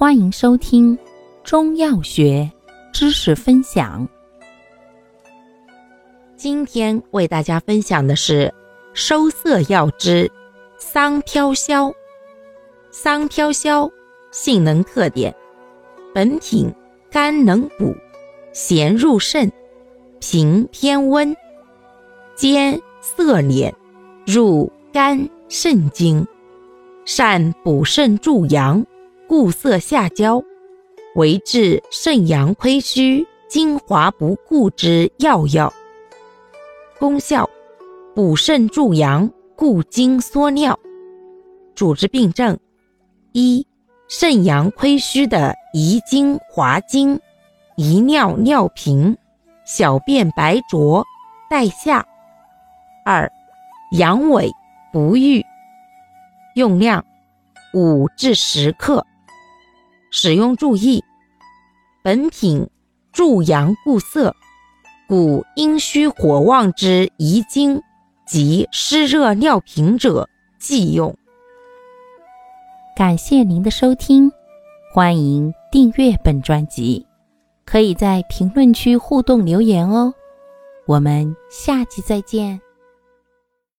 欢迎收听中药学知识分享。今天为大家分享的是收涩药之桑飘消。桑飘消性能特点：本品甘能补，咸入肾，平偏温，兼涩敛，入肝肾经，善补肾助阳。固涩下焦，为治肾阳亏虚、精华不固之要药。功效：补肾助阳、固精缩尿。主治病症：一、肾阳亏虚的遗精、滑精、遗尿、尿频、小便白浊、带下；二、阳痿、不育。用量：五至十克。使用注意：本品助阳固涩，故阴虚火旺之遗精及湿热尿频者忌用。感谢您的收听，欢迎订阅本专辑，可以在评论区互动留言哦。我们下期再见。